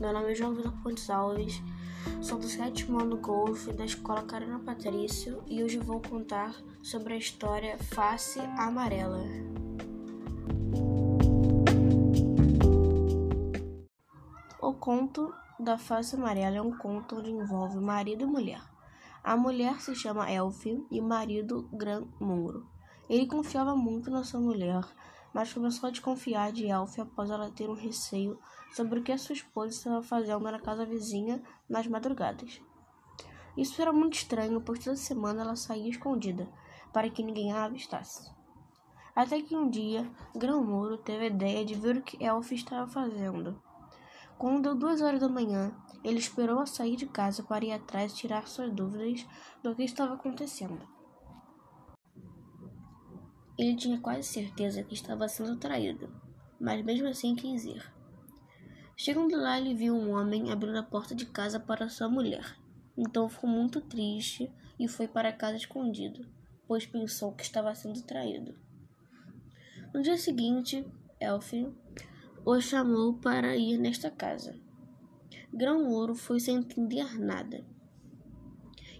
meu nome é João Vitor Pontes Alves, sou do sétimo ano Golf da Escola Carina Patrício e hoje vou contar sobre a história Face Amarela. O conto da Face Amarela é um conto onde envolve marido e mulher. A mulher se chama Elfie e o marido Gran Muro. Ele confiava muito na sua mulher, mas começou a desconfiar de Elfie após ela ter um receio sobre o que sua esposa estava fazendo na casa vizinha nas madrugadas. Isso era muito estranho, pois toda semana ela saía escondida, para que ninguém a avistasse. Até que um dia, Grão Muro teve a ideia de ver o que Elfie estava fazendo. Quando deu duas horas da manhã, ele esperou a sair de casa para ir atrás e tirar suas dúvidas do que estava acontecendo. Ele tinha quase certeza que estava sendo traído, mas mesmo assim quis ir. Chegando lá, ele viu um homem abrindo a porta de casa para sua mulher. Então ficou muito triste e foi para casa escondido, pois pensou que estava sendo traído. No dia seguinte, Elfie o chamou para ir nesta casa. Grão Ouro foi sem entender nada.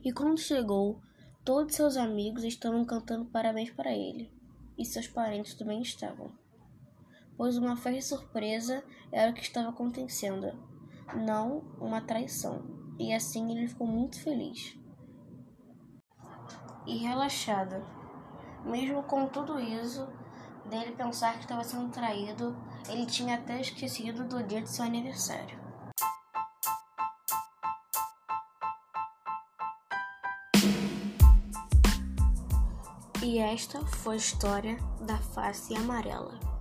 E quando chegou, todos seus amigos estavam cantando parabéns para ele e seus parentes também estavam, pois uma festa surpresa era o que estava acontecendo, não uma traição, e assim ele ficou muito feliz e relaxado. Mesmo com tudo isso, dele pensar que estava sendo traído, ele tinha até esquecido do dia de seu aniversário. E esta foi a história da face amarela.